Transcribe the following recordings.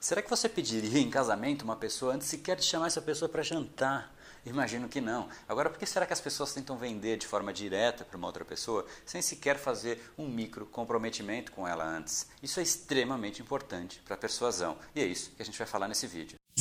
Será que você pediria em casamento uma pessoa antes sequer de chamar essa pessoa para jantar? Imagino que não. Agora, por que será que as pessoas tentam vender de forma direta para uma outra pessoa sem sequer fazer um micro comprometimento com ela antes? Isso é extremamente importante para a persuasão e é isso que a gente vai falar nesse vídeo.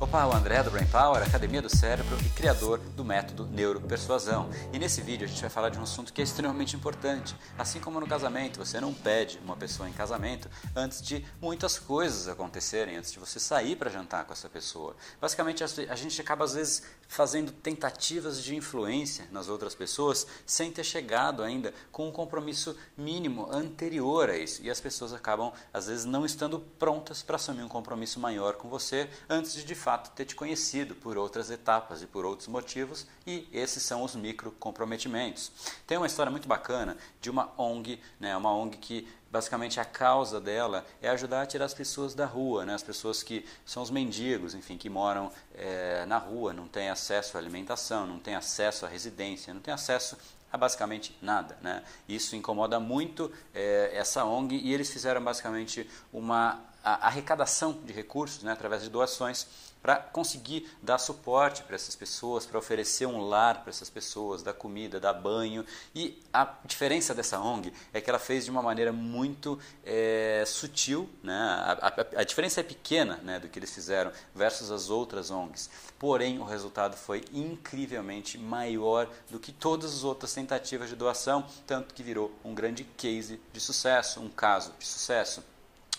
Opa, o André do Brain Power, Academia do Cérebro e criador do método Neuropersuasão. E nesse vídeo a gente vai falar de um assunto que é extremamente importante. Assim como no casamento, você não pede uma pessoa em casamento antes de muitas coisas acontecerem, antes de você sair para jantar com essa pessoa. Basicamente, a gente acaba às vezes fazendo tentativas de influência nas outras pessoas sem ter chegado ainda com um compromisso mínimo anterior a isso. E as pessoas acabam às vezes não estando prontas para assumir um compromisso maior com você antes de de fato ter te conhecido por outras etapas e por outros motivos, e esses são os micro comprometimentos. Tem uma história muito bacana de uma ONG, né, uma ONG que basicamente a causa dela é ajudar a tirar as pessoas da rua, né? as pessoas que são os mendigos, enfim, que moram é, na rua, não têm acesso à alimentação, não têm acesso à residência, não têm acesso a basicamente nada. Né? Isso incomoda muito é, essa ONG e eles fizeram basicamente uma arrecadação de recursos né, através de doações para conseguir dar suporte para essas pessoas, para oferecer um lar para essas pessoas, dar comida, dar banho. E a diferença dessa ONG é que ela fez de uma maneira muito é, sutil, né? A, a, a, diferença é pequena né, do que eles fizeram versus as outras ONGs. Porém, o resultado foi incrivelmente maior do que todas as outras tentativas de doação, tanto que virou um grande case de sucesso, um caso de sucesso.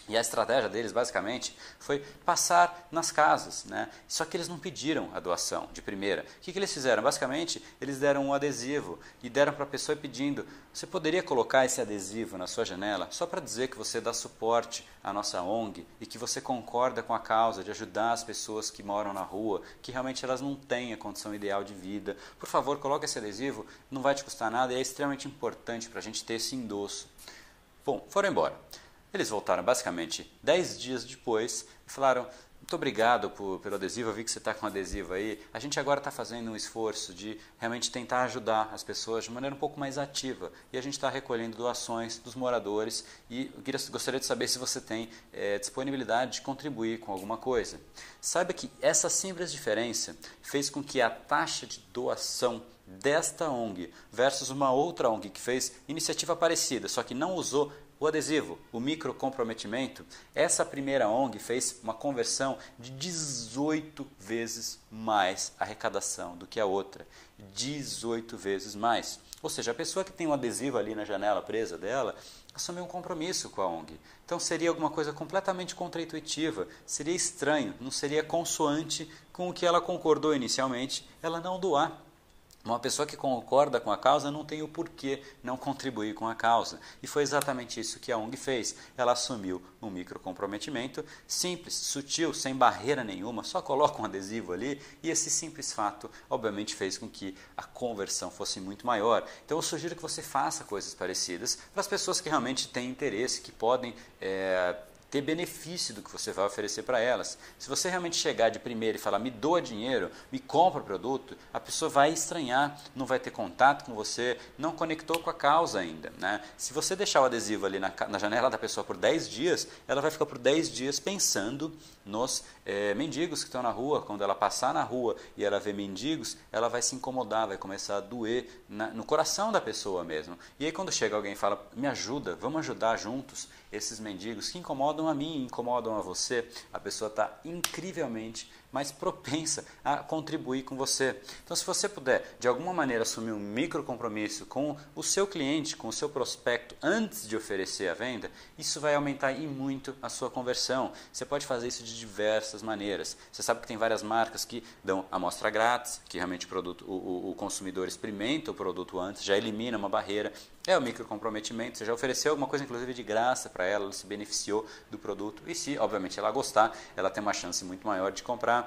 E a estratégia deles, basicamente, foi passar nas casas. Né? Só que eles não pediram a doação de primeira. O que, que eles fizeram? Basicamente, eles deram um adesivo e deram para a pessoa pedindo: você poderia colocar esse adesivo na sua janela só para dizer que você dá suporte à nossa ONG e que você concorda com a causa de ajudar as pessoas que moram na rua, que realmente elas não têm a condição ideal de vida. Por favor, coloque esse adesivo, não vai te custar nada e é extremamente importante para a gente ter esse endosso. Bom, foram embora. Eles voltaram basicamente 10 dias depois e falaram: muito obrigado por, pelo adesivo, eu vi que você está com adesivo aí. A gente agora está fazendo um esforço de realmente tentar ajudar as pessoas de maneira um pouco mais ativa. E a gente está recolhendo doações dos moradores e queria, gostaria de saber se você tem é, disponibilidade de contribuir com alguma coisa. Saiba que essa simples diferença fez com que a taxa de doação desta ONG versus uma outra ONG que fez iniciativa parecida, só que não usou o adesivo, o micro comprometimento, essa primeira ONG fez uma conversão de 18 vezes mais arrecadação do que a outra. 18 vezes mais. Ou seja, a pessoa que tem um adesivo ali na janela presa dela assumiu um compromisso com a ONG. Então seria alguma coisa completamente contraintuitiva, seria estranho, não seria consoante com o que ela concordou inicialmente, ela não doar uma pessoa que concorda com a causa não tem o porquê não contribuir com a causa. E foi exatamente isso que a ONG fez. Ela assumiu um micro comprometimento simples, sutil, sem barreira nenhuma, só coloca um adesivo ali e esse simples fato, obviamente, fez com que a conversão fosse muito maior. Então eu sugiro que você faça coisas parecidas para as pessoas que realmente têm interesse, que podem. É, ter benefício do que você vai oferecer para elas. Se você realmente chegar de primeira e falar, me doa dinheiro, me compra o produto, a pessoa vai estranhar, não vai ter contato com você, não conectou com a causa ainda. Né? Se você deixar o adesivo ali na, na janela da pessoa por 10 dias, ela vai ficar por 10 dias pensando nos é, mendigos que estão na rua. Quando ela passar na rua e ela ver mendigos, ela vai se incomodar, vai começar a doer na, no coração da pessoa mesmo. E aí quando chega alguém e fala, me ajuda, vamos ajudar juntos esses mendigos que incomodam a mim, incomodam a você, a pessoa está incrivelmente mais propensa a contribuir com você. Então, se você puder, de alguma maneira, assumir um micro compromisso com o seu cliente, com o seu prospecto, antes de oferecer a venda, isso vai aumentar e muito a sua conversão. Você pode fazer isso de diversas maneiras. Você sabe que tem várias marcas que dão amostra grátis, que realmente o, produto, o, o consumidor experimenta o produto antes, já elimina uma barreira. É o micro comprometimento. Você já ofereceu alguma coisa, inclusive de graça para ela, ela se beneficiou do produto. E se, obviamente, ela gostar, ela tem uma chance muito maior de comprar.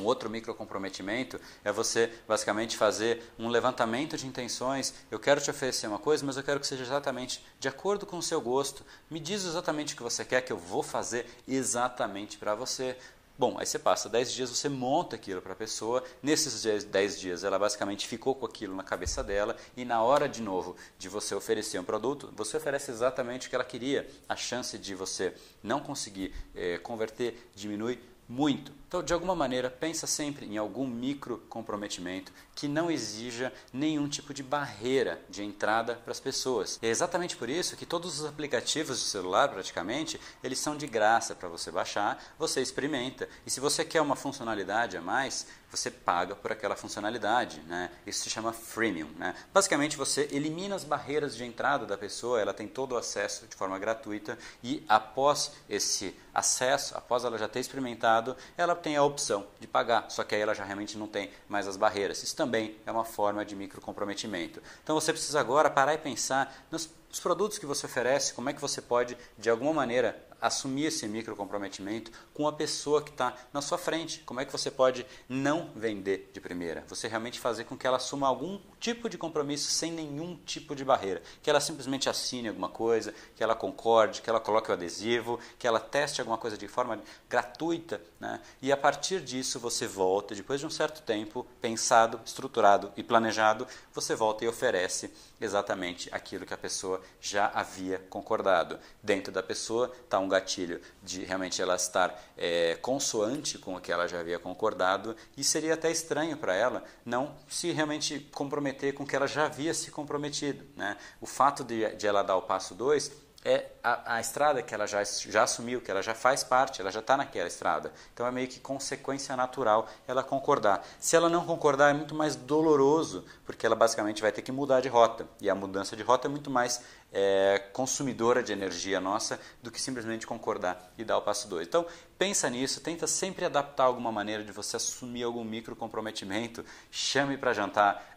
Um outro micro comprometimento é você basicamente fazer um levantamento de intenções. Eu quero te oferecer uma coisa, mas eu quero que seja exatamente de acordo com o seu gosto. Me diz exatamente o que você quer que eu vou fazer exatamente para você. Bom, aí você passa 10 dias, você monta aquilo para a pessoa. Nesses 10 dias, ela basicamente ficou com aquilo na cabeça dela. E na hora, de novo, de você oferecer um produto, você oferece exatamente o que ela queria. A chance de você não conseguir é, converter diminui muito. Então, de alguma maneira, pensa sempre em algum micro comprometimento que não exija nenhum tipo de barreira de entrada para as pessoas. E é exatamente por isso que todos os aplicativos de celular, praticamente, eles são de graça para você baixar, você experimenta. E se você quer uma funcionalidade a mais, você paga por aquela funcionalidade. Né? Isso se chama freemium. Né? Basicamente, você elimina as barreiras de entrada da pessoa, ela tem todo o acesso de forma gratuita e após esse acesso, após ela já ter experimentado, ela tem a opção de pagar, só que aí ela já realmente não tem mais as barreiras. Isso também é uma forma de micro comprometimento. Então você precisa agora parar e pensar nos produtos que você oferece, como é que você pode, de alguma maneira, assumir esse micro comprometimento com a pessoa que está na sua frente. Como é que você pode não vender de primeira? Você realmente fazer com que ela assuma algum tipo de compromisso sem nenhum tipo de barreira. Que ela simplesmente assine alguma coisa, que ela concorde, que ela coloque o adesivo, que ela teste alguma coisa de forma gratuita. Né? E a partir disso você volta, depois de um certo tempo, pensado, estruturado e planejado, você volta e oferece exatamente aquilo que a pessoa já havia concordado. Dentro da pessoa está um gatilho de realmente ela estar é, consoante com o que ela já havia concordado e seria até estranho para ela não se realmente comprometer com o que ela já havia se comprometido. Né? O fato de, de ela dar o passo 2 é a, a, estrada que ela já, já assumiu, que ela já faz parte, ela já está naquela estrada. Então é meio que consequência natural ela concordar. Se ela não concordar, é muito mais doloroso, porque ela basicamente vai ter que mudar de rota. E a mudança de rota é muito mais é, consumidora de energia nossa do que simplesmente concordar e dar o passo 2. Então pensa nisso, tenta sempre adaptar alguma maneira de você assumir algum micro comprometimento, chame para jantar